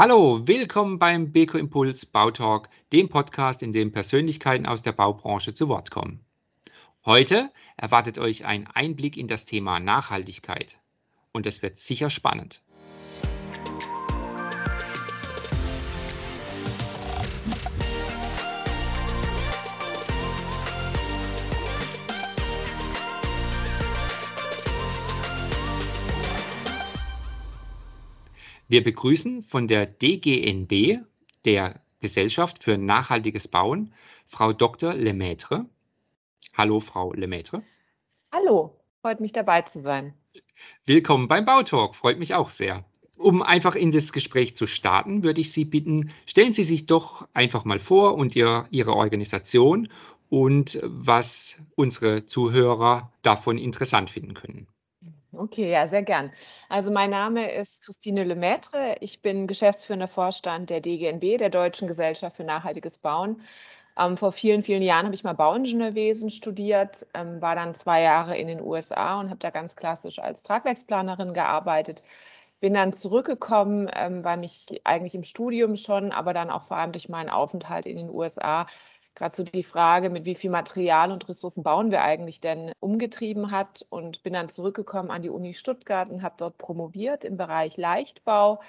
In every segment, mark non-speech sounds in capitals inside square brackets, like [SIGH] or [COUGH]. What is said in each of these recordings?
Hallo, willkommen beim Beko Impuls Bautalk, dem Podcast, in dem Persönlichkeiten aus der Baubranche zu Wort kommen. Heute erwartet euch ein Einblick in das Thema Nachhaltigkeit und es wird sicher spannend. Wir begrüßen von der DGNB, der Gesellschaft für nachhaltiges Bauen, Frau Dr. Lemaitre. Hallo, Frau Lemaitre. Hallo, freut mich dabei zu sein. Willkommen beim Bautalk, freut mich auch sehr. Um einfach in das Gespräch zu starten, würde ich Sie bitten, stellen Sie sich doch einfach mal vor und ihr, Ihre Organisation und was unsere Zuhörer davon interessant finden können. Okay, ja, sehr gern. Also mein Name ist Christine Lemaitre. Ich bin geschäftsführender Vorstand der DGNB, der Deutschen Gesellschaft für nachhaltiges Bauen. Ähm, vor vielen, vielen Jahren habe ich mal Bauingenieurwesen studiert, ähm, war dann zwei Jahre in den USA und habe da ganz klassisch als Tragwerksplanerin gearbeitet. Bin dann zurückgekommen, ähm, weil mich eigentlich im Studium schon, aber dann auch vor allem durch meinen Aufenthalt in den USA gerade so die Frage, mit wie viel Material und Ressourcen bauen wir eigentlich denn, umgetrieben hat und bin dann zurückgekommen an die Uni Stuttgart und habe dort promoviert im Bereich Leichtbau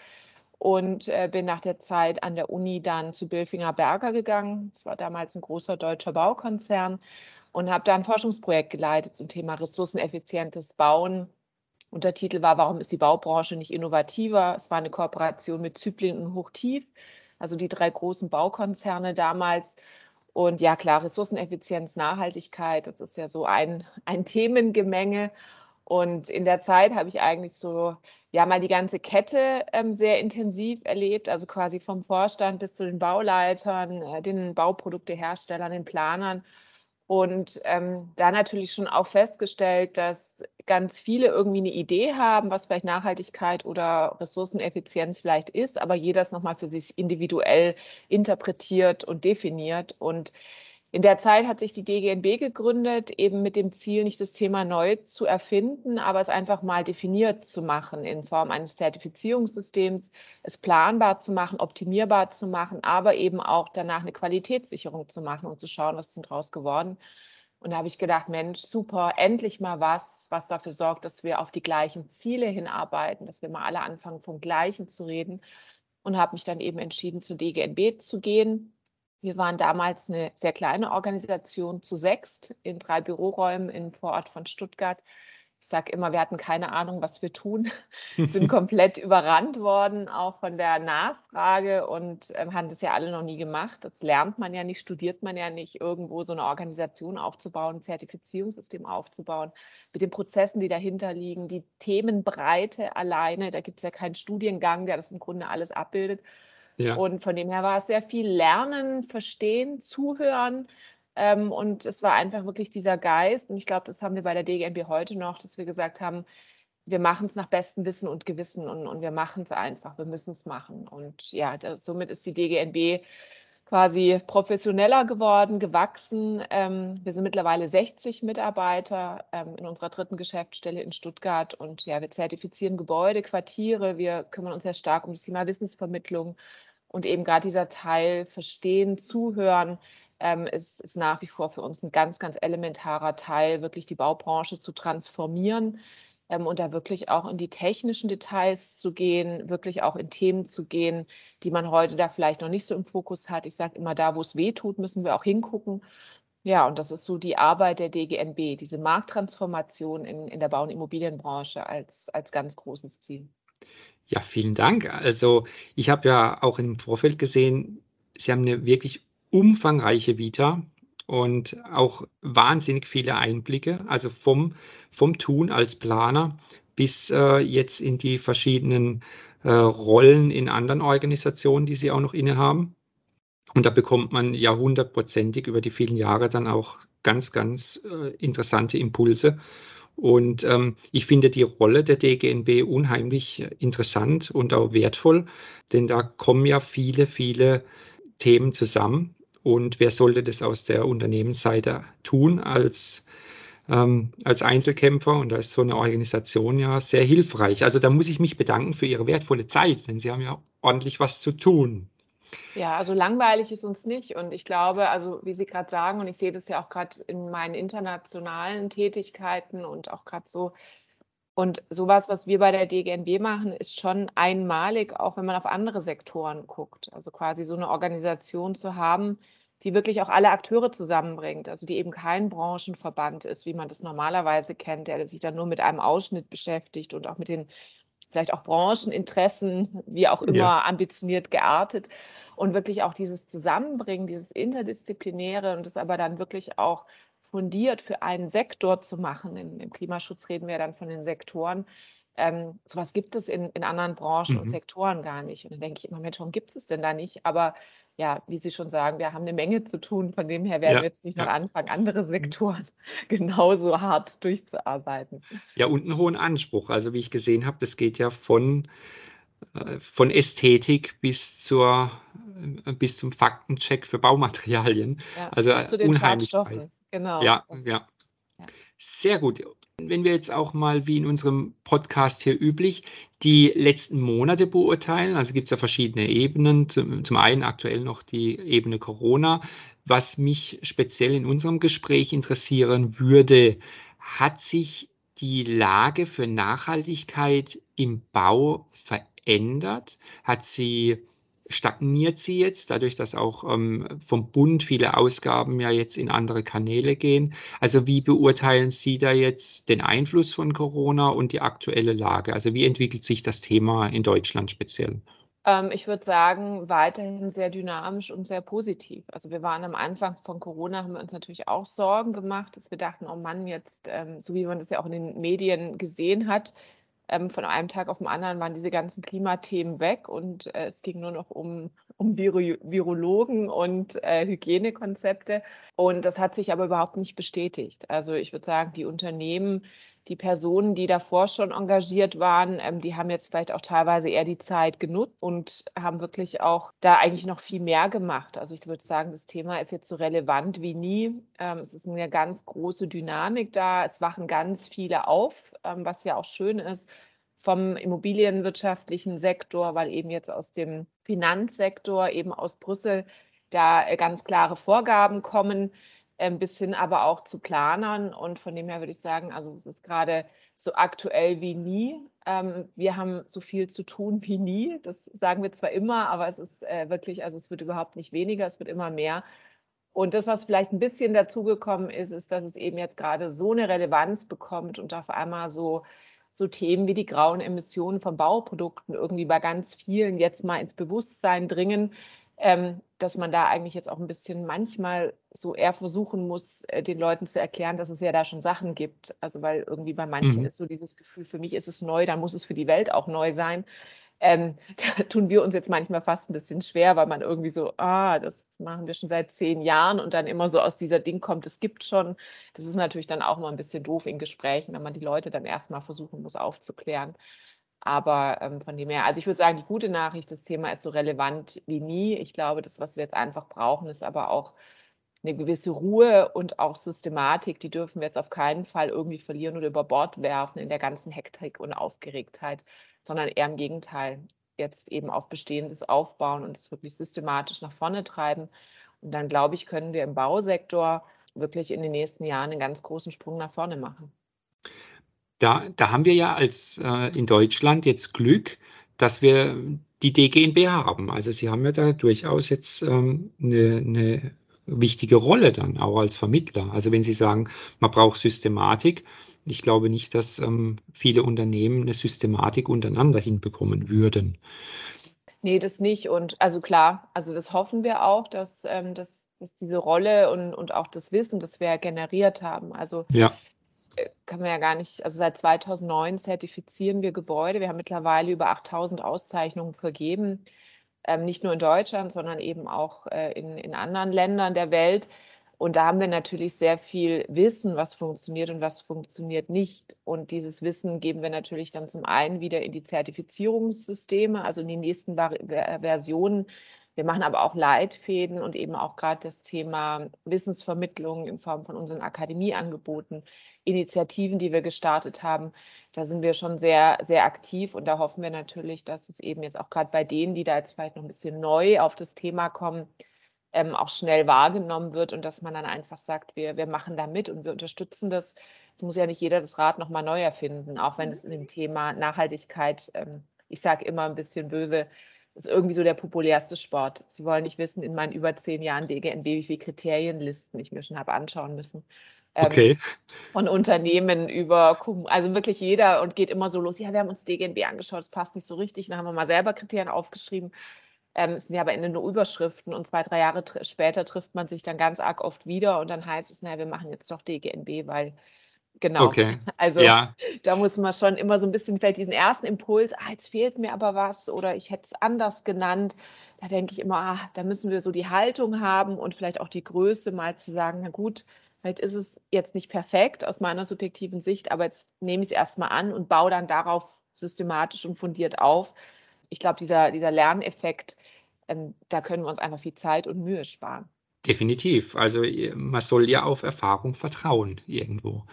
und äh, bin nach der Zeit an der Uni dann zu Bilfinger Berger gegangen. Das war damals ein großer deutscher Baukonzern und habe da ein Forschungsprojekt geleitet zum Thema ressourceneffizientes Bauen. Untertitel war, warum ist die Baubranche nicht innovativer? Es war eine Kooperation mit Zyplin und Hochtief, also die drei großen Baukonzerne damals. Und ja, klar, Ressourceneffizienz, Nachhaltigkeit, das ist ja so ein, ein Themengemenge. Und in der Zeit habe ich eigentlich so, ja, mal die ganze Kette ähm, sehr intensiv erlebt, also quasi vom Vorstand bis zu den Bauleitern, äh, den Bauprodukteherstellern, den Planern und ähm, da natürlich schon auch festgestellt, dass ganz viele irgendwie eine Idee haben, was vielleicht Nachhaltigkeit oder Ressourceneffizienz vielleicht ist, aber jeder es nochmal für sich individuell interpretiert und definiert. Und in der Zeit hat sich die DGNB gegründet, eben mit dem Ziel, nicht das Thema neu zu erfinden, aber es einfach mal definiert zu machen in Form eines Zertifizierungssystems, es planbar zu machen, optimierbar zu machen, aber eben auch danach eine Qualitätssicherung zu machen und zu schauen, was denn draus geworden. Und da habe ich gedacht, Mensch, super, endlich mal was, was dafür sorgt, dass wir auf die gleichen Ziele hinarbeiten, dass wir mal alle anfangen, vom Gleichen zu reden. Und habe mich dann eben entschieden, zur DGNB zu gehen wir waren damals eine sehr kleine Organisation zu sechst in drei Büroräumen im Vorort von Stuttgart. Ich sage immer, wir hatten keine Ahnung, was wir tun, [LAUGHS] sind [LAUGHS] komplett überrannt worden, auch von der Nachfrage und ähm, haben das ja alle noch nie gemacht. Das lernt man ja nicht, studiert man ja nicht, irgendwo so eine Organisation aufzubauen, ein Zertifizierungssystem aufzubauen, mit den Prozessen, die dahinter liegen, die Themenbreite alleine. Da gibt es ja keinen Studiengang, der das im Grunde alles abbildet. Und von dem her war es sehr viel Lernen, Verstehen, Zuhören. Ähm, und es war einfach wirklich dieser Geist. Und ich glaube, das haben wir bei der DGNB heute noch, dass wir gesagt haben, wir machen es nach bestem Wissen und Gewissen und, und wir machen es einfach, wir müssen es machen. Und ja, das, somit ist die DGNB quasi professioneller geworden, gewachsen. Ähm, wir sind mittlerweile 60 Mitarbeiter ähm, in unserer dritten Geschäftsstelle in Stuttgart und ja, wir zertifizieren Gebäude, Quartiere, wir kümmern uns sehr stark um das Thema Wissensvermittlung, und eben gerade dieser Teil Verstehen, Zuhören ähm, ist, ist nach wie vor für uns ein ganz, ganz elementarer Teil, wirklich die Baubranche zu transformieren ähm, und da wirklich auch in die technischen Details zu gehen, wirklich auch in Themen zu gehen, die man heute da vielleicht noch nicht so im Fokus hat. Ich sage immer, da wo es weh tut, müssen wir auch hingucken. Ja, und das ist so die Arbeit der DGNB, diese Markttransformation in, in der Bau- und Immobilienbranche als, als ganz großes Ziel. Ja, vielen Dank. Also ich habe ja auch im Vorfeld gesehen, Sie haben eine wirklich umfangreiche Vita und auch wahnsinnig viele Einblicke, also vom, vom Tun als Planer bis äh, jetzt in die verschiedenen äh, Rollen in anderen Organisationen, die Sie auch noch innehaben. Und da bekommt man ja hundertprozentig über die vielen Jahre dann auch ganz, ganz äh, interessante Impulse. Und ähm, ich finde die Rolle der DGNB unheimlich interessant und auch wertvoll, denn da kommen ja viele, viele Themen zusammen. Und wer sollte das aus der Unternehmensseite tun als ähm, als Einzelkämpfer und da ist so eine Organisation ja sehr hilfreich. Also da muss ich mich bedanken für Ihre wertvolle Zeit, denn Sie haben ja ordentlich was zu tun. Ja, also langweilig ist uns nicht. Und ich glaube, also wie Sie gerade sagen, und ich sehe das ja auch gerade in meinen internationalen Tätigkeiten und auch gerade so, und sowas, was wir bei der DGNB machen, ist schon einmalig, auch wenn man auf andere Sektoren guckt. Also quasi so eine Organisation zu haben, die wirklich auch alle Akteure zusammenbringt, also die eben kein Branchenverband ist, wie man das normalerweise kennt, der sich dann nur mit einem Ausschnitt beschäftigt und auch mit den vielleicht auch Brancheninteressen, wie auch immer ja. ambitioniert geartet und wirklich auch dieses Zusammenbringen, dieses Interdisziplinäre und das aber dann wirklich auch fundiert für einen Sektor zu machen. Im, im Klimaschutz reden wir dann von den Sektoren. Ähm, sowas gibt es in, in anderen Branchen mhm. und Sektoren gar nicht. Und dann denke ich immer, Mensch, warum gibt es denn da nicht? Aber ja, wie Sie schon sagen, wir haben eine Menge zu tun. Von dem her werden ja, wir jetzt nicht ja. noch anfangen, andere mhm. Sektoren [LAUGHS] genauso hart durchzuarbeiten. Ja, und einen hohen Anspruch. Also wie ich gesehen habe, das geht ja von, äh, von Ästhetik bis, zur, äh, bis zum Faktencheck für Baumaterialien. Ja, also bis zu den Schadstoffen. Genau. Ja, ja. Sehr gut. Wenn wir jetzt auch mal, wie in unserem Podcast hier üblich, die letzten Monate beurteilen, also gibt es ja verschiedene Ebenen. Zum, zum einen aktuell noch die Ebene Corona. Was mich speziell in unserem Gespräch interessieren würde, hat sich die Lage für Nachhaltigkeit im Bau verändert? Hat sie stagniert sie jetzt, dadurch, dass auch ähm, vom Bund viele Ausgaben ja jetzt in andere Kanäle gehen. Also wie beurteilen Sie da jetzt den Einfluss von Corona und die aktuelle Lage? Also wie entwickelt sich das Thema in Deutschland speziell? Ähm, ich würde sagen, weiterhin sehr dynamisch und sehr positiv. Also wir waren am Anfang von Corona, haben wir uns natürlich auch Sorgen gemacht, dass wir dachten, oh Mann, jetzt, ähm, so wie man das ja auch in den Medien gesehen hat, ähm, von einem Tag auf den anderen waren diese ganzen Klimathemen weg und äh, es ging nur noch um, um Viro Virologen und äh, Hygienekonzepte. Und das hat sich aber überhaupt nicht bestätigt. Also ich würde sagen, die Unternehmen, die Personen, die davor schon engagiert waren, ähm, die haben jetzt vielleicht auch teilweise eher die Zeit genutzt und haben wirklich auch da eigentlich noch viel mehr gemacht. Also ich würde sagen, das Thema ist jetzt so relevant wie nie. Ähm, es ist eine ganz große Dynamik da. Es wachen ganz viele auf, ähm, was ja auch schön ist vom immobilienwirtschaftlichen Sektor, weil eben jetzt aus dem Finanzsektor, eben aus Brüssel, da äh, ganz klare Vorgaben kommen bis hin aber auch zu Planern. Und von dem her würde ich sagen, also es ist gerade so aktuell wie nie. Ähm, wir haben so viel zu tun wie nie. Das sagen wir zwar immer, aber es ist äh, wirklich, also es wird überhaupt nicht weniger, es wird immer mehr. Und das, was vielleicht ein bisschen dazugekommen ist, ist, dass es eben jetzt gerade so eine Relevanz bekommt und auf einmal so so Themen wie die grauen Emissionen von Bauprodukten irgendwie bei ganz vielen jetzt mal ins Bewusstsein dringen, ähm, dass man da eigentlich jetzt auch ein bisschen manchmal so eher versuchen muss, äh, den Leuten zu erklären, dass es ja da schon Sachen gibt. Also weil irgendwie bei manchen mhm. ist so dieses Gefühl, für mich ist es neu, dann muss es für die Welt auch neu sein. Ähm, [LAUGHS] da tun wir uns jetzt manchmal fast ein bisschen schwer, weil man irgendwie so, ah, das machen wir schon seit zehn Jahren und dann immer so aus dieser Ding kommt, es gibt schon. Das ist natürlich dann auch mal ein bisschen doof in Gesprächen, wenn man die Leute dann erstmal versuchen muss aufzuklären. Aber ähm, von dem her, also ich würde sagen, die gute Nachricht, das Thema ist so relevant wie nie. Ich glaube, das, was wir jetzt einfach brauchen, ist aber auch eine gewisse Ruhe und auch Systematik. Die dürfen wir jetzt auf keinen Fall irgendwie verlieren oder über Bord werfen in der ganzen Hektik und Aufgeregtheit, sondern eher im Gegenteil, jetzt eben auf Bestehendes aufbauen und es wirklich systematisch nach vorne treiben. Und dann, glaube ich, können wir im Bausektor wirklich in den nächsten Jahren einen ganz großen Sprung nach vorne machen. Da, da haben wir ja als äh, in Deutschland jetzt Glück, dass wir die DGNB haben. Also Sie haben ja da durchaus jetzt ähm, eine, eine wichtige Rolle dann auch als Vermittler. Also wenn Sie sagen, man braucht Systematik, ich glaube nicht, dass ähm, viele Unternehmen eine Systematik untereinander hinbekommen würden. Nee, das nicht. Und also klar, also das hoffen wir auch, dass, ähm, dass, dass diese Rolle und, und auch das Wissen, das wir generiert haben. Also ja. Äh, kann man ja gar nicht, also seit 2009 zertifizieren wir Gebäude. Wir haben mittlerweile über 8000 Auszeichnungen vergeben, ähm, nicht nur in Deutschland, sondern eben auch äh, in, in anderen Ländern der Welt. Und da haben wir natürlich sehr viel Wissen, was funktioniert und was funktioniert nicht. Und dieses Wissen geben wir natürlich dann zum einen wieder in die Zertifizierungssysteme, also in die nächsten Versionen Wir machen aber auch Leitfäden und eben auch gerade das Thema Wissensvermittlung in Form von unseren Akademieangeboten, Initiativen, die wir gestartet haben. Da sind wir schon sehr, sehr aktiv und da hoffen wir natürlich, dass es eben jetzt auch gerade bei denen, die da jetzt vielleicht noch ein bisschen neu auf das Thema kommen, ähm, auch schnell wahrgenommen wird und dass man dann einfach sagt, wir, wir machen da mit und wir unterstützen das. Es muss ja nicht jeder das Rad nochmal neu erfinden, auch wenn es in dem Thema Nachhaltigkeit, ähm, ich sage immer ein bisschen böse, ist irgendwie so der populärste Sport. Sie wollen nicht wissen, in meinen über zehn Jahren DGNB, wie viele Kriterienlisten ich mir schon habe anschauen müssen. Ähm, okay. Von Unternehmen über, also wirklich jeder und geht immer so los. Ja, wir haben uns DGNB angeschaut, das passt nicht so richtig. Dann haben wir mal selber Kriterien aufgeschrieben. Ähm, es sind ja aber Ende nur Überschriften und zwei, drei Jahre später trifft man sich dann ganz arg oft wieder und dann heißt es, naja, wir machen jetzt doch DGNB, weil genau. Okay. [LAUGHS] Also ja. da muss man schon immer so ein bisschen vielleicht diesen ersten Impuls, ah, jetzt fehlt mir aber was oder ich hätte es anders genannt. Da denke ich immer, ah, da müssen wir so die Haltung haben und vielleicht auch die Größe mal zu sagen, na gut, vielleicht ist es jetzt nicht perfekt aus meiner subjektiven Sicht, aber jetzt nehme ich es erstmal an und baue dann darauf systematisch und fundiert auf ich glaube, dieser, dieser Lerneffekt, ähm, da können wir uns einfach viel Zeit und Mühe sparen. Definitiv. Also man soll ja auf Erfahrung vertrauen irgendwo.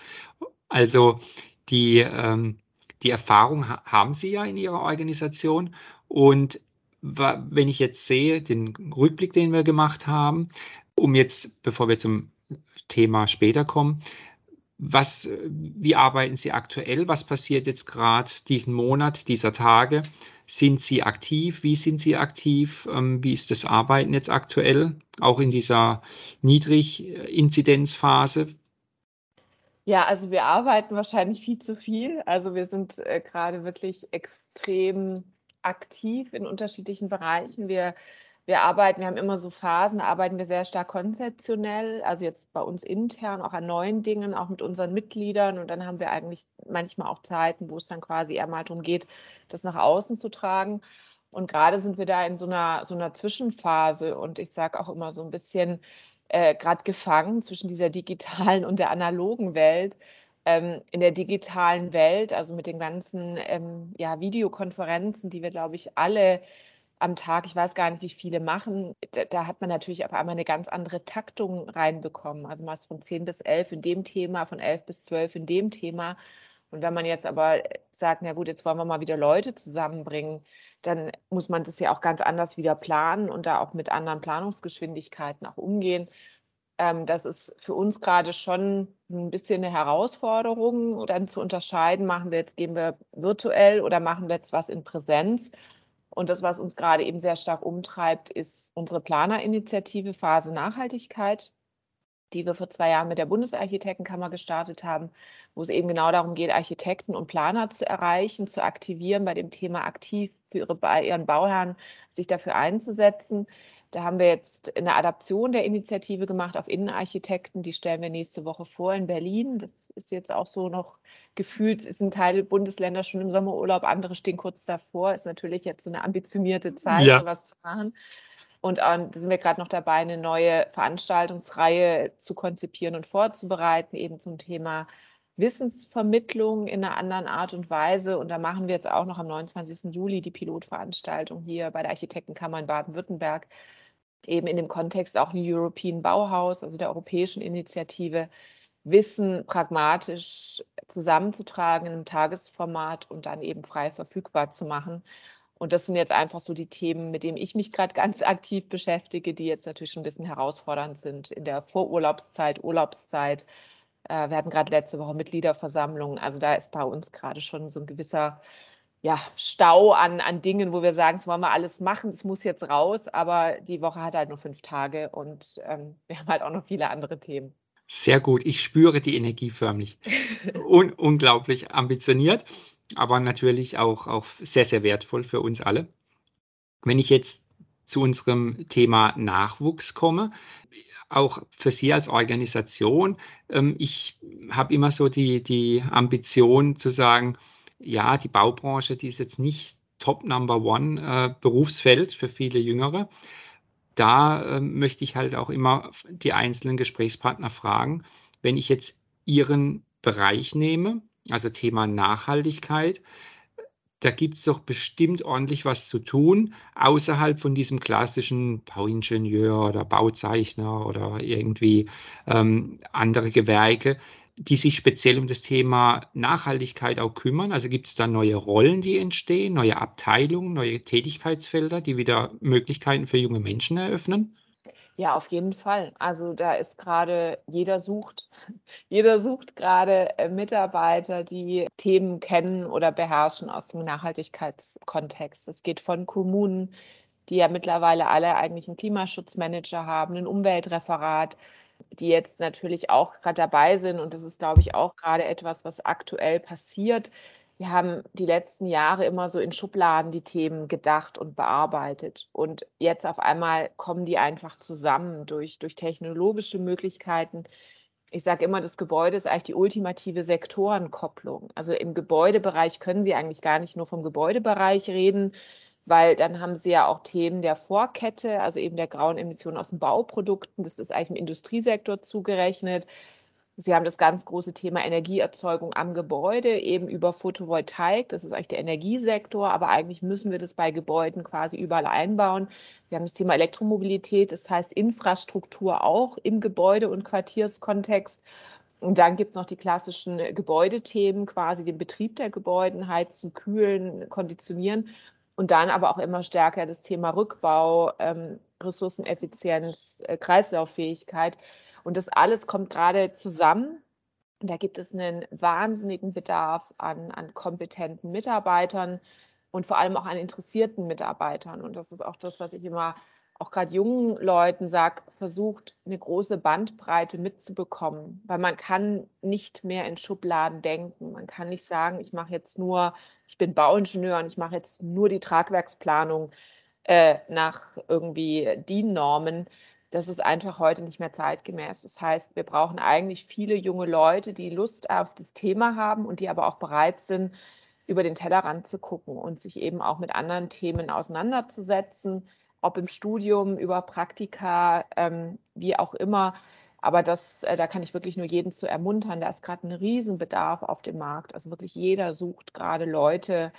Also die, ähm, die Erfahrung ha haben Sie ja in Ihrer Organisation. Und wenn ich jetzt sehe, den Rückblick, den wir gemacht haben, um jetzt, bevor wir zum Thema später kommen, was, wie arbeiten Sie aktuell? Was passiert jetzt gerade diesen Monat, dieser Tage? Sind Sie aktiv? Wie sind Sie aktiv? Ähm, wie ist das Arbeiten jetzt aktuell, auch in dieser Niedriginzidenzphase? Ja, also wir arbeiten wahrscheinlich viel zu viel. Also wir sind äh, gerade wirklich extrem aktiv in unterschiedlichen Bereichen. Wir wir arbeiten, wir haben immer so Phasen, arbeiten wir sehr stark konzeptionell, also jetzt bei uns intern auch an neuen Dingen, auch mit unseren Mitgliedern. Und dann haben wir eigentlich manchmal auch Zeiten, wo es dann quasi eher mal darum geht, das nach außen zu tragen. Und gerade sind wir da in so einer, so einer Zwischenphase und ich sage auch immer so ein bisschen äh, gerade gefangen zwischen dieser digitalen und der analogen Welt. Ähm, in der digitalen Welt, also mit den ganzen ähm, ja, Videokonferenzen, die wir, glaube ich, alle am Tag, ich weiß gar nicht, wie viele machen, da, da, hat man natürlich auf einmal eine ganz andere Taktung reinbekommen. Also meist von 10 bis 11 in dem Thema, von 11 bis 12 in dem Thema. Und wenn man jetzt aber sagt, na gut, jetzt wollen wir mal wieder Leute zusammenbringen, dann muss man das ja auch ganz anders wieder planen und da auch mit anderen Planungsgeschwindigkeiten auch umgehen. Ähm, das ist für uns gerade schon ein bisschen eine Herausforderung, dann zu unterscheiden, machen wir jetzt, gehen wir virtuell oder machen wir jetzt was in Präsenz. Und das, was uns gerade eben sehr stark umtreibt, ist unsere Planerinitiative Phase Nachhaltigkeit, die wir vor zwei Jahren mit der Bundesarchitektenkammer gestartet haben, wo es eben genau darum geht, Architekten und Planer zu erreichen, zu aktivieren, bei dem Thema aktiv für ihre, ihren Bauherren sich dafür einzusetzen. Da haben wir jetzt eine Adaption der Initiative gemacht auf Innenarchitekten. Die stellen wir nächste Woche vor in Berlin. Das ist jetzt auch so noch gefühlt, ist ein Teil Bundesländer schon im Sommerurlaub, andere stehen kurz davor. Ist natürlich jetzt so eine ambitionierte Zeit, ja. sowas zu machen. Und ähm, da sind wir gerade noch dabei, eine neue Veranstaltungsreihe zu konzipieren und vorzubereiten, eben zum Thema Wissensvermittlung in einer anderen Art und Weise. Und da machen wir jetzt auch noch am 29. Juli die Pilotveranstaltung hier bei der Architektenkammer in Baden-Württemberg, eben in dem Kontext auch ein European Bauhaus, also der europäischen Initiative, Wissen pragmatisch zusammenzutragen in einem Tagesformat und dann eben frei verfügbar zu machen. Und das sind jetzt einfach so die Themen, mit denen ich mich gerade [LAUGHS] ganz aktiv beschäftige, die jetzt natürlich schon ein bisschen herausfordernd sind in der Vorurlaubszeit, Urlaubszeit. Äh, wir hatten gerade letzte Woche Mitgliederversammlungen. Also da ist bei uns gerade schon so ein gewisser ja, Stau an, an Dingen, wo wir sagen, das wollen wir alles machen, das muss jetzt raus, aber die Woche hat halt nur fünf Tage und ähm, wir haben halt auch noch viele andere Themen. Sehr gut, ich spüre die Energie förmlich. Un unglaublich ambitioniert, aber natürlich auch, auch sehr, sehr wertvoll für uns alle. Wenn ich jetzt zu unserem Thema Nachwuchs komme, auch für Sie als Organisation, ähm, ich habe immer so die, die Ambition zu sagen, ja, die Baubranche, die ist jetzt nicht Top Number One äh, Berufsfeld für viele Jüngere. Da äh, möchte ich halt auch immer die einzelnen Gesprächspartner fragen, wenn ich jetzt Ihren Bereich nehme, also Thema Nachhaltigkeit, da gibt es doch bestimmt ordentlich was zu tun, außerhalb von diesem klassischen Bauingenieur oder Bauzeichner oder irgendwie ähm, andere Gewerke, die sich speziell um das Thema Nachhaltigkeit auch kümmern. Also gibt es da neue Rollen, die entstehen, neue Abteilungen, neue Tätigkeitsfelder, die wieder Möglichkeiten für junge Menschen eröffnen? Ja, auf jeden Fall. Also da ist gerade jeder sucht [LAUGHS] jeder sucht gerade äh, Mitarbeiter, die Themen kennen oder beherrschen aus dem Nachhaltigkeitskontext. Es geht von Kommunen, die ja mittlerweile alle eigentlich einen Klimaschutzmanager haben, ein Umweltreferat, die jetzt natürlich auch gerade dabei sind und das ist, glaube ich, auch gerade etwas, was aktuell passiert, wir haben die letzten Jahre immer so in Schubladen die Themen gedacht und bearbeitet. Und jetzt auf einmal kommen die einfach zusammen durch, durch technologische Möglichkeiten. Ich sage immer, das Gebäude ist eigentlich die ultimative Sektorenkopplung. Also im Gebäudebereich können Sie eigentlich gar nicht nur vom Gebäudebereich reden, weil dann haben Sie ja auch Themen der Vorkette, also eben der grauen Emissionen aus den Bauprodukten. Das ist eigentlich im Industriesektor zugerechnet. Sie haben das ganz große Thema Energieerzeugung am Gebäude, eben über Photovoltaik. Das ist eigentlich der Energiesektor, aber eigentlich müssen wir das bei Gebäuden quasi überall einbauen. Wir haben das Thema Elektromobilität, das heißt Infrastruktur auch im Gebäude- und Quartierskontext. Und dann gibt es noch die klassischen Gebäudethemen, quasi den Betrieb der Gebäude, heizen, kühlen, konditionieren. Und dann aber auch immer stärker das Thema Rückbau, ähm, Ressourceneffizienz, äh, Kreislauffähigkeit. Und das alles kommt gerade zusammen. Da gibt es einen wahnsinnigen Bedarf an, an kompetenten Mitarbeitern und vor allem auch an interessierten Mitarbeitern. Und das ist auch das, was ich immer auch gerade jungen Leuten sage, versucht eine große Bandbreite mitzubekommen, weil man kann nicht mehr in Schubladen denken. Man kann nicht sagen, ich mache jetzt nur, ich bin Bauingenieur und ich mache jetzt nur die Tragwerksplanung äh, nach irgendwie DIN-Normen, das ist einfach heute nicht mehr zeitgemäß. Das heißt, wir brauchen eigentlich viele junge Leute, die Lust auf das Thema haben und die aber auch bereit sind, über den Tellerrand zu gucken und sich eben auch mit anderen Themen auseinanderzusetzen, ob im Studium, über Praktika, ähm, wie auch immer. Aber das, äh, da kann ich wirklich nur jeden zu ermuntern. Da ist gerade ein Riesenbedarf auf dem Markt. Also wirklich jeder sucht gerade Leute,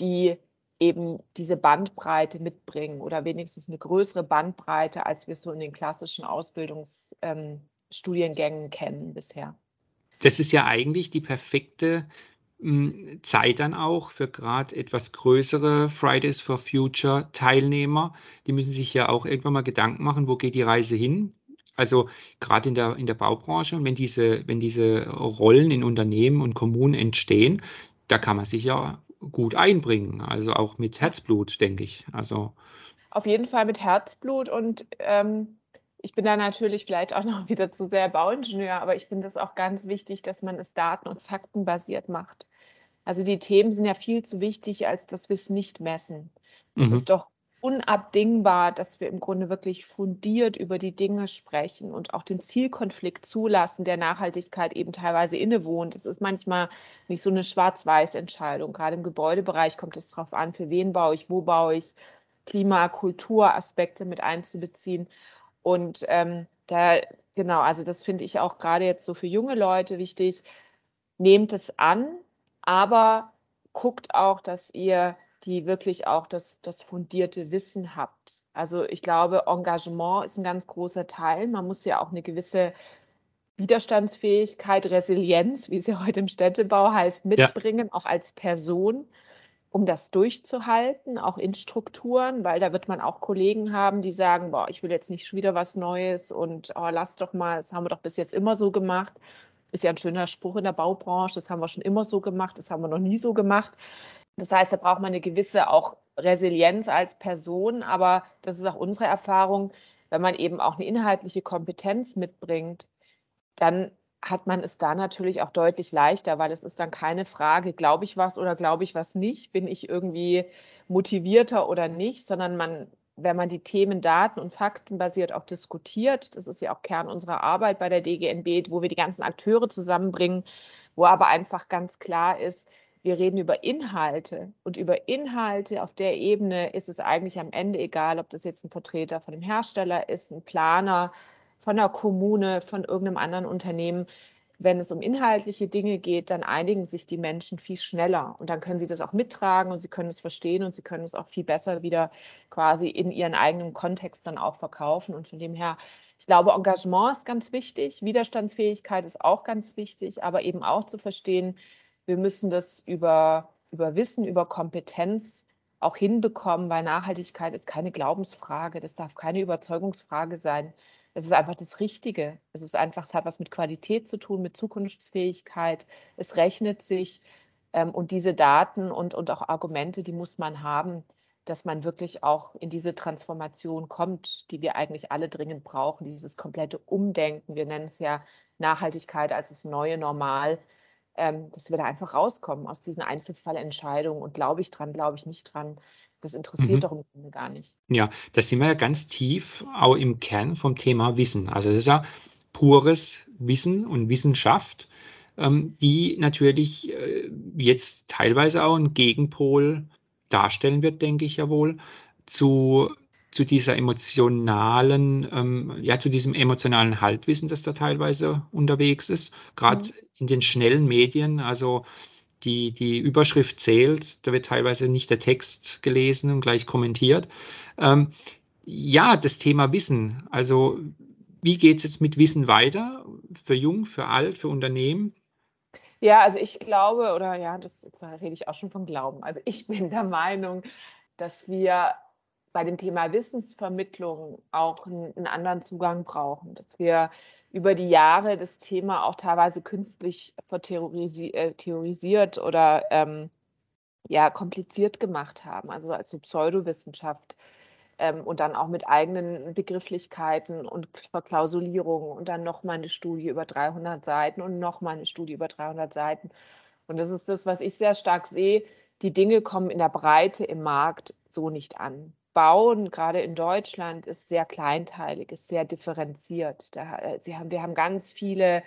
die eben diese Bandbreite mitbringen oder wenigstens eine größere Bandbreite, als wir es so in den klassischen Ausbildungsstudiengängen ähm, kennen bisher. Das ist ja eigentlich die perfekte Zeit dann auch für gerade etwas größere Fridays for Future Teilnehmer. Die müssen sich ja auch irgendwann mal Gedanken machen, wo geht die Reise hin? Also gerade in der, in der Baubranche und wenn diese, wenn diese Rollen in Unternehmen und Kommunen entstehen, da kann man sich ja gut einbringen, also auch mit Herzblut, denke ich. Also Auf jeden Fall mit Herzblut und ähm, ich bin da natürlich vielleicht auch noch [LAUGHS] wieder zu sehr Bauingenieur, aber ich finde es auch ganz wichtig, dass man es daten- und faktenbasiert macht. Also die Themen sind ja viel zu wichtig, als dass wir es nicht messen. Es mhm. ist doch unabdingbar, dass wir im Grunde wirklich fundiert über die Dinge sprechen und auch den Zielkonflikt zulassen, der Nachhaltigkeit eben teilweise innewohnt. Es ist manchmal nicht so eine Schwarz-Weiß-Entscheidung. Gerade im Gebäudebereich kommt es darauf an, für wen baue ich, wo baue ich, Klima-, Kulturaspekte mit einzubeziehen. Und ähm, da, genau, also das finde ich auch gerade jetzt so für junge Leute wichtig. Nehmt es an, aber guckt auch, dass ihr die wirklich auch das, das fundierte Wissen habt. Also ich glaube, Engagement ist ein ganz großer Teil. Man muss ja auch eine gewisse Widerstandsfähigkeit, Resilienz, wie es [LAUGHS] ja heute im Städtebau heißt, mitbringen, ja. auch als Person, um das durchzuhalten, auch in Strukturen, weil da wird man auch Kollegen haben, die sagen, boah, ich will jetzt nicht wieder was Neues und oh, lass doch mal, das haben wir doch bis jetzt immer so gemacht. Ist ja ein schöner Spruch in der Baubranche, das haben wir schon immer so gemacht, das haben wir noch nie so gemacht. Das heißt, da braucht man eine gewisse auch Resilienz als Person, aber das ist auch unsere Erfahrung, wenn man eben auch eine inhaltliche Kompetenz mitbringt, dann hat man es da natürlich auch deutlich leichter, weil es ist dann keine Frage, glaube ich was oder glaube ich was nicht, bin ich irgendwie motivierter oder nicht, sondern man, wenn man die Themen daten- und faktenbasiert auch diskutiert, das ist ja auch Kern unserer Arbeit bei der DGNB, wo wir die ganzen Akteure zusammenbringen, wo aber einfach ganz klar ist, wir reden über Inhalte und über Inhalte auf der Ebene ist es eigentlich am Ende egal, ob das jetzt ein Vertreter von dem Hersteller ist, ein Planer von der Kommune, von irgendeinem anderen Unternehmen. wenn es um inhaltliche Dinge geht, dann einigen sich die Menschen viel schneller und dann können sie das auch mittragen und sie können es verstehen und sie können es auch viel besser wieder quasi in ihren eigenen Kontext dann auch verkaufen. Und von dem her, ich glaube, Engagement ist ganz wichtig, Widerstandsfähigkeit ist auch ganz wichtig, aber eben auch zu verstehen, wir müssen das über, über Wissen, über Kompetenz auch hinbekommen, weil Nachhaltigkeit ist keine Glaubensfrage, das darf keine Überzeugungsfrage sein. Es ist einfach das Richtige. Es ist einfach, es hat was mit Qualität zu tun, mit Zukunftsfähigkeit. Es rechnet sich. Ähm, und diese Daten und, und auch Argumente, die muss man haben, dass man wirklich auch in diese Transformation kommt, die wir eigentlich alle dringend brauchen, dieses komplette Umdenken. Wir nennen es ja Nachhaltigkeit als das neue Normal, ähm, dass wir da einfach rauskommen aus diesen Einzelfallentscheidungen. Und glaube ich dran, glaube ich nicht dran. Das interessiert mhm. doch im Grunde gar nicht. Ja, da sind wir ja ganz tief auch im Kern vom Thema Wissen. Also das ist ja pures Wissen und Wissenschaft, ähm, die natürlich äh, jetzt teilweise auch einen Gegenpol darstellen wird, denke ich ja wohl, zu, zu dieser emotionalen, ähm, ja, zu diesem emotionalen Halbwissen, das da teilweise unterwegs ist, gerade mhm. in den schnellen Medien. Also die, die Überschrift zählt, da wird teilweise nicht der Text gelesen und gleich kommentiert. Ähm, ja, das Thema Wissen. Also wie geht es jetzt mit Wissen weiter? Für jung, für alt, für Unternehmen? Ja, also ich glaube, oder ja, das jetzt rede ich auch schon von Glauben. Also ich [LAUGHS] bin der Meinung, dass wir bei dem Thema Wissensvermittlung auch einen, einen anderen Zugang brauchen, dass wir über die Jahre das Thema auch teilweise künstlich äh, oder ähm, ja, kompliziert gemacht haben, also als so Pseudowissenschaft ähm, und dann auch mit eigenen Begrifflichkeiten und Verklausulierungen und dann nochmal eine Studie über 300 Seiten und nochmal eine Studie über 300 Seiten. Und das ist das, was ich sehr stark sehe. Die Dinge kommen in der Breite im Markt so nicht an. Bauen, gerade in Deutschland, ist sehr kleinteilig, ist sehr differenziert. Da, äh, sie haben, wir haben ganz viele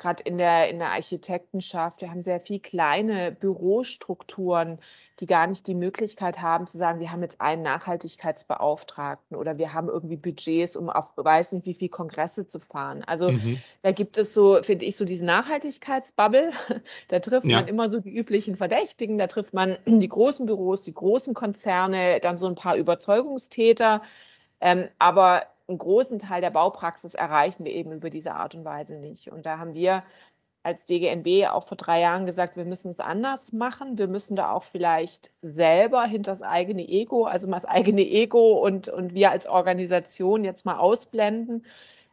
gerade in der, in der Architektenschaft, wir haben sehr viel kleine Bürostrukturen, die gar nicht die Möglichkeit haben zu sagen, wir haben jetzt einen Nachhaltigkeitsbeauftragten oder wir haben irgendwie Budgets, um auf weiß nicht wie viel Kongresse zu fahren. Also mhm. da gibt es so, finde ich, so diese Nachhaltigkeitsbubble. [LAUGHS] Da trifft ja. man immer so die üblichen Verdächtigen, da trifft man [CLEARS THROAT] die großen Büros, die großen Konzerne, dann so ein paar Überzeugungstäter. Ähm, aber einen großen Teil der Baupraxis erreichen wir eben über diese Art und Weise nicht. Und da haben wir als DGNB auch vor drei Jahren gesagt, wir müssen es anders machen. Wir müssen da auch vielleicht selber hinter das eigene Ego, also mal das eigene Ego und, und wir als Organisation jetzt mal ausblenden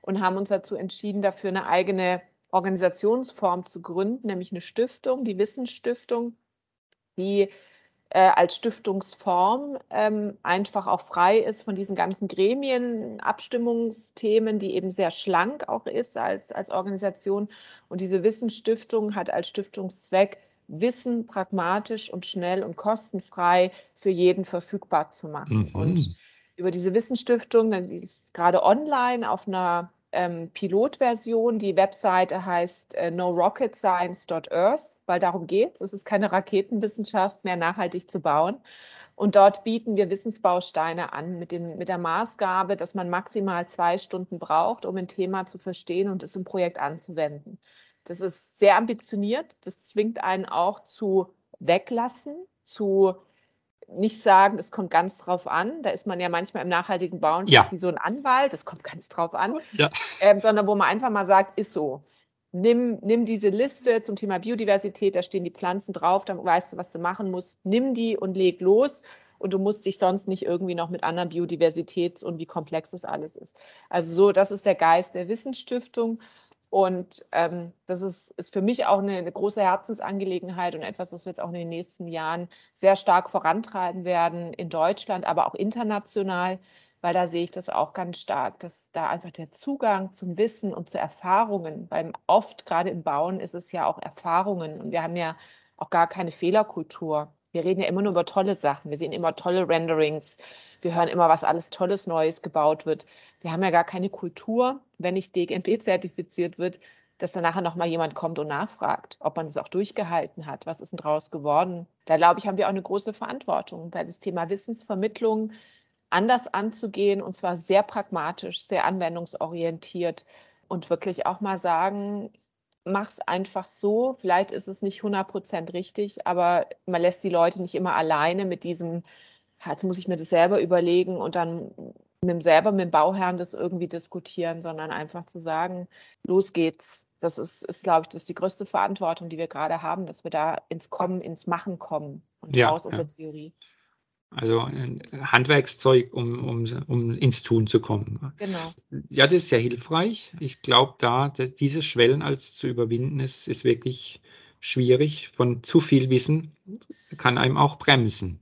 und haben uns dazu entschieden, dafür eine eigene Organisationsform zu gründen, nämlich eine Stiftung, die Wissensstiftung, die äh, als Stiftungsform ähm, einfach auch frei ist von diesen ganzen Gremien, Abstimmungsthemen, die eben sehr schlank auch ist als, als Organisation. Und diese Wissensstiftung hat als Stiftungszweck, Wissen pragmatisch und schnell und kostenfrei für jeden verfügbar zu machen. Mhm. Und über diese Wissensstiftung, dann ist gerade online auf einer ähm, Pilotversion. Die Webseite heißt äh, norocketscience.earth weil darum geht es. Es ist keine Raketenwissenschaft mehr, nachhaltig zu bauen. Und dort bieten wir Wissensbausteine an mit, dem, mit der Maßgabe, dass man maximal zwei Stunden braucht, um ein Thema zu verstehen und es im Projekt anzuwenden. Das ist sehr ambitioniert. Das zwingt einen auch zu weglassen, zu nicht sagen, es kommt ganz drauf an. Da ist man ja manchmal im nachhaltigen Bauen ja. wie so ein Anwalt, das kommt ganz drauf an. Ja. Ähm, sondern wo man einfach mal sagt, ist so nimm, nimm diese Liste zum Thema Biodiversität, da stehen die Pflanzen drauf, dann weißt du, was du machen musst. Nimm die und leg los und du musst dich sonst nicht irgendwie noch mit anderen Biodiversitäts- und wie komplex das alles ist. Also so, das ist der Geist der Wissensstiftung. Und ähm, das ist, ist für mich auch eine, eine, große Herzensangelegenheit und etwas, was wir jetzt auch in den nächsten Jahren sehr stark vorantreiben werden in Deutschland, aber auch international, weil da sehe ich das auch ganz stark, dass da einfach der Zugang zum Wissen und zu Erfahrungen, weil oft gerade im Bauen ist es ja auch Erfahrungen und wir haben ja auch gar keine Fehlerkultur. Wir reden ja immer nur über tolle Sachen, wir sehen immer tolle Renderings, wir hören immer, was alles Tolles Neues gebaut wird. Wir haben ja gar keine Kultur, wenn nicht DGNB zertifiziert wird, dass dann nachher nochmal jemand kommt und nachfragt, ob man es auch durchgehalten hat, was ist denn draus geworden. Da glaube ich, haben wir auch eine große Verantwortung, weil das Thema Wissensvermittlung anders anzugehen und zwar sehr pragmatisch, sehr anwendungsorientiert und wirklich auch mal sagen, mach es einfach so. Vielleicht ist es nicht 100 richtig, aber man lässt die Leute nicht immer alleine mit diesem, jetzt muss ich mir das selber überlegen und dann mit dem selber mit dem Bauherrn das irgendwie diskutieren, sondern einfach zu sagen, los geht's. Das ist, ist glaube ich, das ist die größte Verantwortung, die wir gerade haben, dass wir da ins Kommen, ins Machen kommen und Ja, raus aus ja. der Theorie. Also ein Handwerkszeug, um, um, um ins Tun zu kommen. Genau. Ja, das ist sehr hilfreich. Ich glaube, da diese Schwellen als zu überwinden ist, ist wirklich schwierig. Von zu viel Wissen kann einem auch bremsen.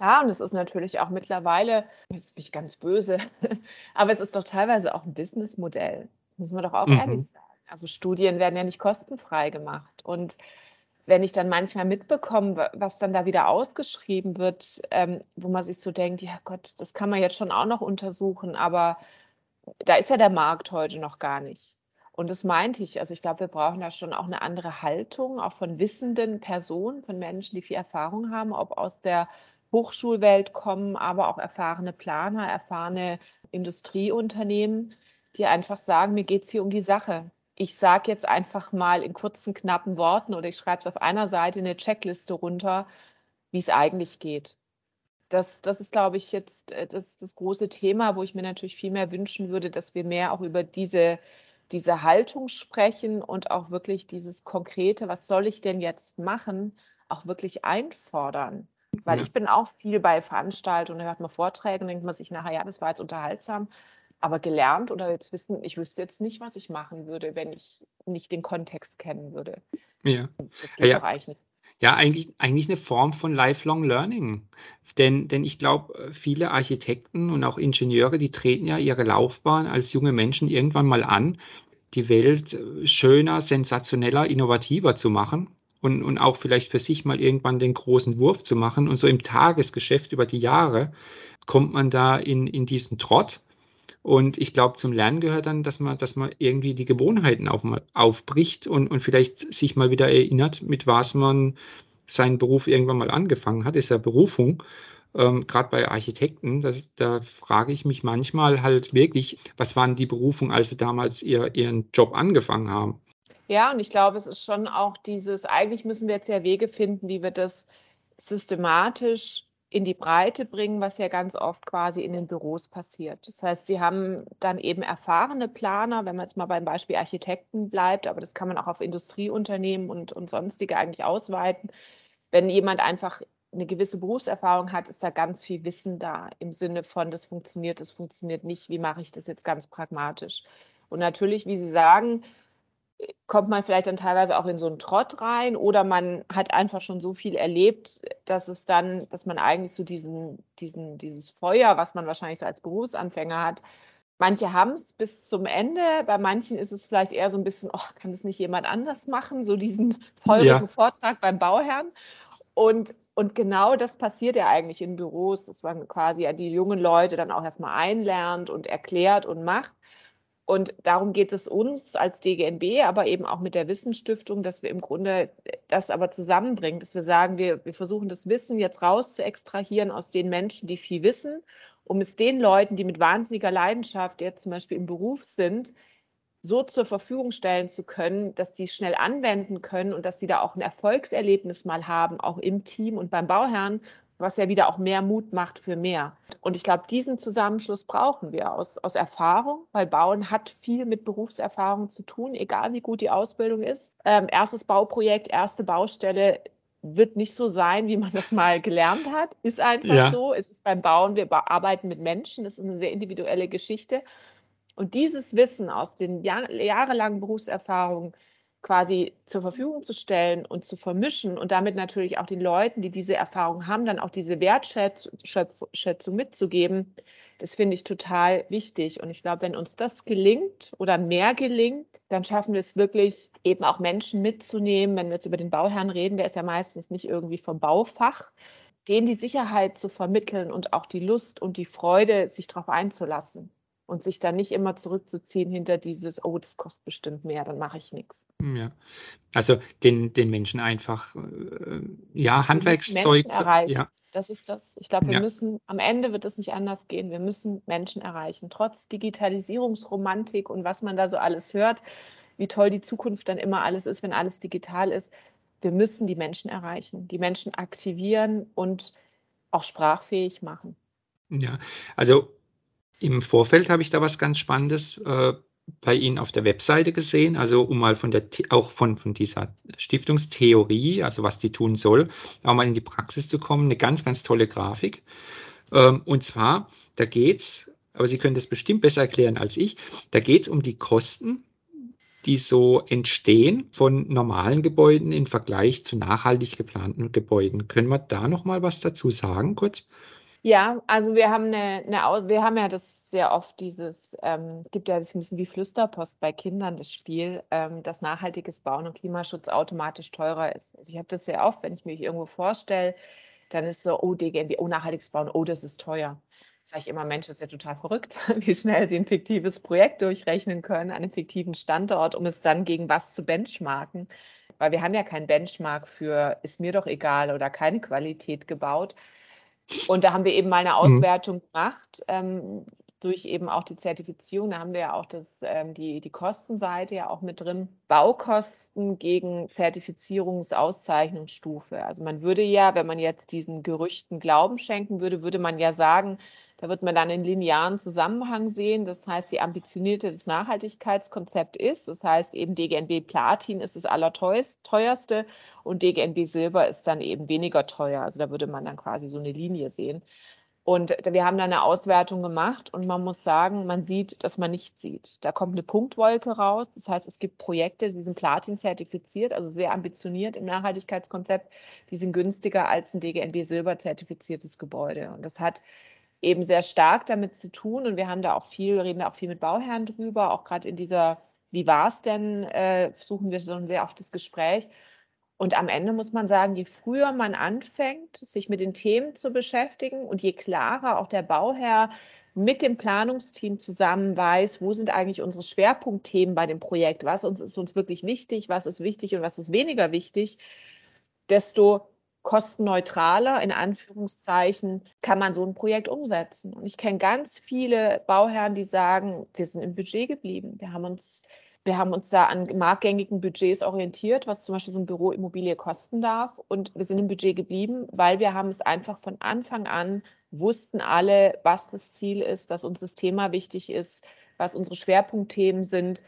Ja, und es ist natürlich auch mittlerweile, das ist nicht ganz böse, [LAUGHS] aber es ist doch teilweise auch ein Businessmodell. Muss man doch auch Mhm. ehrlich sagen. Also Studien werden ja nicht kostenfrei gemacht. Und wenn ich dann manchmal mitbekomme, wa- was dann da wieder ausgeschrieben wird, ähm, wo man sich so denkt, ja Gott, das kann man jetzt schon auch noch untersuchen, aber da ist ja der Markt heute noch gar nicht. Und das meinte ich. Also ich glaube, wir brauchen da schon auch eine andere Haltung, auch von wissenden Personen, von Menschen, die viel Erfahrung haben, ob aus der Hochschulwelt kommen, aber auch erfahrene Planer, erfahrene Industrieunternehmen, die einfach sagen, mir geht es hier um die Sache. Ich sage jetzt einfach mal in kurzen, knappen Worten oder ich schreibe es auf einer Seite eine Checkliste runter, wie es eigentlich geht. Das, das ist, glaube ich, jetzt äh, das, das große Thema, wo ich mir natürlich viel mehr wünschen würde, dass wir mehr auch über diese, diese Haltung sprechen und auch wirklich dieses Konkrete, was soll ich denn jetzt machen, auch wirklich einfordern. Weil Ja. ich bin auch viel bei Veranstaltungen, da hört man Vorträge und denkt man sich nachher, ja, das war jetzt unterhaltsam, aber gelernt oder jetzt wissen, ich wüsste jetzt nicht, was ich machen würde, wenn ich nicht den Kontext kennen würde. Ja. Das geht Ja. doch eigentlich nicht. Ja, eigentlich, eigentlich eine Form von Lifelong Learning. Denn, denn ich glaube, viele Architekten und auch Ingenieure, die treten ja ihre Laufbahn als junge Menschen irgendwann mal an, die Welt äh, schöner, sensationeller, innovativer zu machen und, und auch vielleicht für sich mal irgendwann den großen Wurf zu machen. Und so im Tagesgeschäft über die Jahre kommt man da in, in diesen Trott. Und ich glaube, zum Lernen gehört dann, dass man, dass man irgendwie die Gewohnheiten auf, aufbricht und, und vielleicht sich mal wieder erinnert, mit was man seinen Beruf irgendwann mal angefangen hat. ist ja Berufung. Ähm, Gerade bei Architekten, das, da frage ich mich manchmal halt wirklich, was waren die Berufungen, als sie damals ihr, ihren Job angefangen haben? Ja, und ich glaube, es ist schon auch dieses, eigentlich müssen wir jetzt ja Wege finden, wie wir das systematisch in die Breite bringen, was ja ganz oft quasi in den Büros passiert. Das heißt, sie haben dann eben erfahrene Planer, wenn man jetzt mal beim Beispiel Architekten bleibt, aber das kann man auch auf Industrieunternehmen und, und sonstige eigentlich ausweiten. Wenn jemand einfach eine gewisse Berufserfahrung hat, ist da ganz viel Wissen da im Sinne von, das funktioniert, das funktioniert nicht, wie mache ich das jetzt ganz pragmatisch. Und natürlich, wie Sie sagen, kommt man vielleicht dann teilweise auch in so einen Trott rein oder man hat einfach schon so viel erlebt, dass es dann, dass man eigentlich so diesen, diesen, dieses Feuer, was man wahrscheinlich so als Berufsanfänger hat, manche haben es bis zum Ende, bei manchen ist es vielleicht eher so ein bisschen, oh, kann das nicht jemand anders machen, so diesen [LAUGHS] feurigen Ja. Vortrag beim Bauherrn. Und, und genau das passiert ja eigentlich in Büros, dass man quasi ja die jungen Leute dann auch erstmal einlernt und erklärt und macht. Und darum geht es uns als DGNB, aber eben auch mit der Wissensstiftung, dass wir im Grunde das aber zusammenbringen, dass wir sagen, wir, wir versuchen das Wissen jetzt raus zu extrahieren aus den Menschen, die viel wissen, um es den Leuten, die mit wahnsinniger Leidenschaft jetzt zum Beispiel im Beruf sind, so zur Verfügung stellen zu können, dass die schnell anwenden können und dass sie da auch ein Erfolgserlebnis mal haben, auch im Team und beim Bauherrn, was ja wieder auch mehr Mut macht für mehr. Und ich glaube, diesen Zusammenschluss brauchen wir aus, aus Erfahrung, weil Bauen hat viel mit Berufserfahrung zu tun, egal wie gut die Ausbildung ist. Ähm, erstes Bauprojekt, erste Baustelle wird nicht so sein, wie man das mal gelernt hat. Ist einfach Ja. so. Es ist beim Bauen, wir arbeiten mit Menschen, das ist eine sehr individuelle Geschichte. Und dieses Wissen aus den Jahr, jahrelangen Berufserfahrungen quasi zur Verfügung zu stellen und zu vermischen und damit natürlich auch den Leuten, die diese Erfahrung haben, dann auch diese Wertschätzung mitzugeben, das finde ich total wichtig. Und ich glaube, wenn uns das gelingt oder mehr gelingt, dann schaffen wir es wirklich, eben auch Menschen mitzunehmen. Wenn wir jetzt über den Bauherrn reden, der ist ja meistens nicht irgendwie vom Baufach, denen die Sicherheit zu vermitteln und auch die Lust und die Freude, sich darauf einzulassen und sich dann nicht immer zurückzuziehen hinter dieses, oh, das kostet bestimmt mehr, dann mache ich nichts. Ja. Also den, den Menschen einfach, äh, ja, Handwerkszeug. Menschen erreichen. Ja, Das ist das. Ich glaube, wir Ja. müssen, am Ende wird es nicht anders gehen. Wir müssen Menschen erreichen. Trotz Digitalisierungsromantik und was man da so alles hört. wie toll die Zukunft dann immer alles ist, wenn alles digital ist. Wir müssen die Menschen erreichen, die Menschen aktivieren und auch sprachfähig machen. Ja, also im Vorfeld habe ich da was ganz Spannendes äh, bei Ihnen auf der Webseite gesehen, also um mal von der auch von, von dieser Stiftungstheorie, also was die tun soll, auch mal in die Praxis zu kommen. Eine ganz, ganz tolle Grafik. Ähm, und zwar, da geht es, aber Sie können das bestimmt besser erklären als ich, da geht es um die Kosten, die so entstehen von normalen Gebäuden im Vergleich zu nachhaltig geplanten Gebäuden. Können wir da noch mal was dazu sagen, kurz? Ja, also wir haben eine, eine wir haben ja das sehr oft dieses, ähm, es gibt ja das ein bisschen wie Flüsterpost bei Kindern, das Spiel, ähm, dass nachhaltiges Bauen und Klimaschutz automatisch teurer ist. Also ich habe das sehr oft, wenn ich mich irgendwo vorstelle, dann ist so, oh, DGNB, oh, nachhaltiges Bauen, oh, das ist teuer. Sage ich immer, Mensch, das ist ja total verrückt, [LAUGHS] wie schnell sie ein fiktives Projekt durchrechnen können, einen fiktiven Standort, um es dann gegen was zu benchmarken. Weil wir haben ja keinen Benchmark für, ist mir doch egal oder keine Qualität gebaut, und da haben wir eben mal eine Mhm. Auswertung gemacht, ähm, durch eben auch die Zertifizierung. Da haben wir ja auch das, ähm, die, die Kostenseite ja auch mit drin. Baukosten gegen Zertifizierungsauszeichnungsstufe. Also man würde ja, wenn man jetzt diesen Gerüchten Glauben schenken würde, würde man ja sagen, da wird man dann einen linearen Zusammenhang sehen. Das heißt, je ambitionierter das Nachhaltigkeitskonzept ist, das heißt eben DGNB Platin ist das allerteuerste und DGNB Silber ist dann eben weniger teuer. Also da würde man dann quasi so eine Linie sehen. Und wir haben da eine Auswertung gemacht und man muss sagen, man sieht, dass man nichts sieht. Da kommt eine Punktwolke raus. Das heißt, es gibt Projekte, die sind Platin zertifiziert, also sehr ambitioniert im Nachhaltigkeitskonzept. Die sind günstiger als ein DGNB Silber zertifiziertes Gebäude. Und das hat eben sehr stark damit zu tun. Und wir haben da auch viel, reden da auch viel mit Bauherren drüber, auch gerade in dieser Wie war es denn, äh, suchen wir schon sehr oft das Gespräch. Und am Ende muss man sagen, je früher man anfängt, sich mit den Themen zu beschäftigen und je klarer auch der Bauherr mit dem Planungsteam zusammen weiß, wo sind eigentlich unsere Schwerpunktthemen bei dem Projekt, was uns ist uns wirklich wichtig, was ist wichtig und was ist weniger wichtig, desto kostenneutraler, in Anführungszeichen, kann man so ein Projekt umsetzen. Und ich kenne ganz viele Bauherren, die sagen, wir sind im Budget geblieben. Wir haben uns, wir haben uns da an marktgängigen Budgets orientiert, was zum Beispiel so ein Büroimmobilie kosten darf. Und wir sind im Budget geblieben, weil wir haben es einfach von Anfang an, wussten alle, was das Ziel ist, dass uns das Thema wichtig ist, was unsere Schwerpunktthemen sind.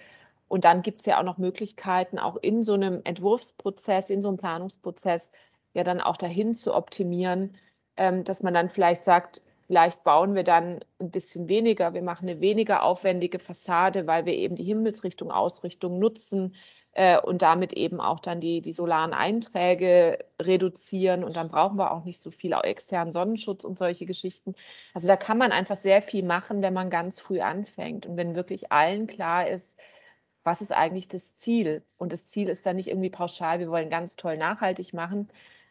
Und dann gibt es ja auch noch Möglichkeiten, auch in so einem Entwurfsprozess, in so einem Planungsprozess, ja dann auch dahin zu optimieren, ähm, dass man dann vielleicht sagt, vielleicht bauen wir dann ein bisschen weniger, wir machen eine weniger aufwendige Fassade, weil wir eben die Himmelsrichtung, Ausrichtung nutzen äh, und damit eben auch dann die, die solaren Einträge reduzieren und dann brauchen wir auch nicht so viel externen Sonnenschutz und solche Geschichten. Also da kann man einfach sehr viel machen, wenn man ganz früh anfängt und wenn wirklich allen klar ist, was ist eigentlich das Ziel? Und das Ziel ist dann nicht irgendwie pauschal, wir wollen ganz toll nachhaltig machen,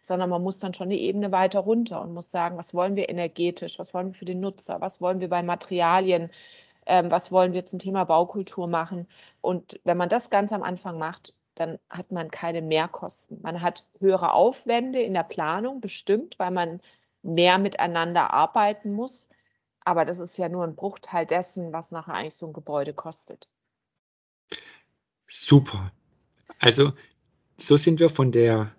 sondern man muss dann schon eine Ebene weiter runter und muss sagen, was wollen wir energetisch, was wollen wir für den Nutzer, was wollen wir bei Materialien, ähm, was wollen wir zum Thema Baukultur machen. Und wenn man das ganz am Anfang macht, dann hat man keine Mehrkosten. Man hat höhere Aufwände in der Planung, bestimmt, weil man mehr miteinander arbeiten muss. Aber das ist ja nur ein Bruchteil dessen, was nachher eigentlich so ein Gebäude kostet. Super. Also so sind wir von der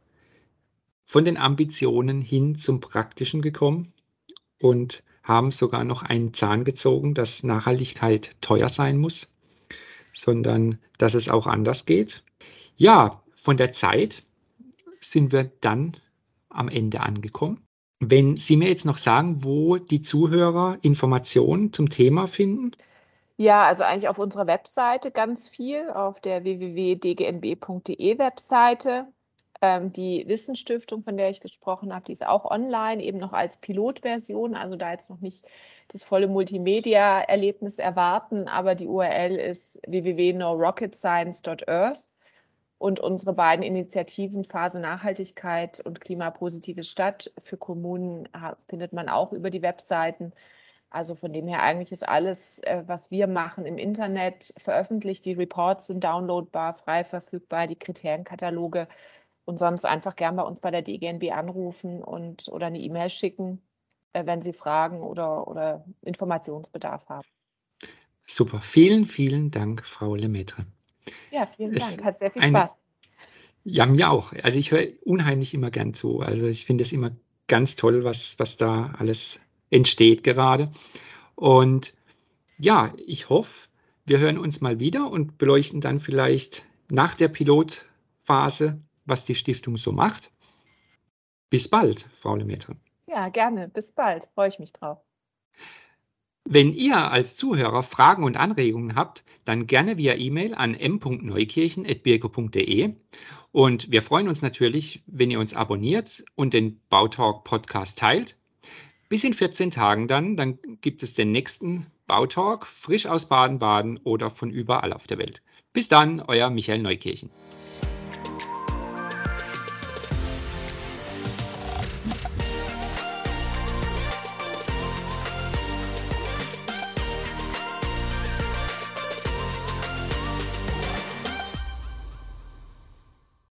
von den Ambitionen hin zum Praktischen gekommen und haben sogar noch einen Zahn gezogen, dass Nachhaltigkeit teuer sein muss, sondern dass es auch anders geht. Ja, von der Zeit sind wir dann am Ende angekommen. Wenn Sie mir jetzt noch sagen, wo die Zuhörer Informationen zum Thema finden. Ja, also eigentlich auf unserer Webseite ganz viel, auf der www.dgnb.de Webseite. Ähm, die Wissensstiftung, von der ich gesprochen habe, die ist auch online, eben noch als Pilotversion, also da jetzt noch nicht das volle Multimedia-Erlebnis erwarten, aber die URL ist www.norocketscience.earth und unsere beiden Initiativen Phase Nachhaltigkeit und Klimapositive Stadt für Kommunen findet man auch über die Webseiten. Also von dem her eigentlich ist alles, äh, was wir machen, im Internet veröffentlicht. Die Reports sind downloadbar, frei verfügbar, die Kriterienkataloge und sonst einfach gern bei uns bei der DGNB anrufen und oder eine E-Mail schicken, äh, wenn Sie Fragen oder, oder Informationsbedarf haben. Super. Vielen, vielen Dank, Frau Lemaitre. Ja, vielen es Dank. Hat sehr viel Spaß. ja, mir auch. Also ich höre unheimlich immer gern zu. Also ich finde es immer ganz toll, was, was da alles entsteht gerade. Und ja, ich hoffe, wir hören uns mal wieder und beleuchten dann vielleicht nach der Pilotphase, was die Stiftung so macht. Bis bald, Frau Lemaitre. Ja, gerne. Bis bald. Freue ich mich drauf. Wenn ihr als Zuhörer Fragen und Anregungen habt, dann gerne via E-Mail an m.neukirchen.birke.de. Und wir freuen uns natürlich, wenn ihr uns abonniert und den Bautalk Podcast teilt. Bis in 14 Tagen dann, dann gibt es den nächsten Bautalk, frisch aus Baden-Baden oder von überall auf der Welt. Bis dann, euer Michael Neukirchen.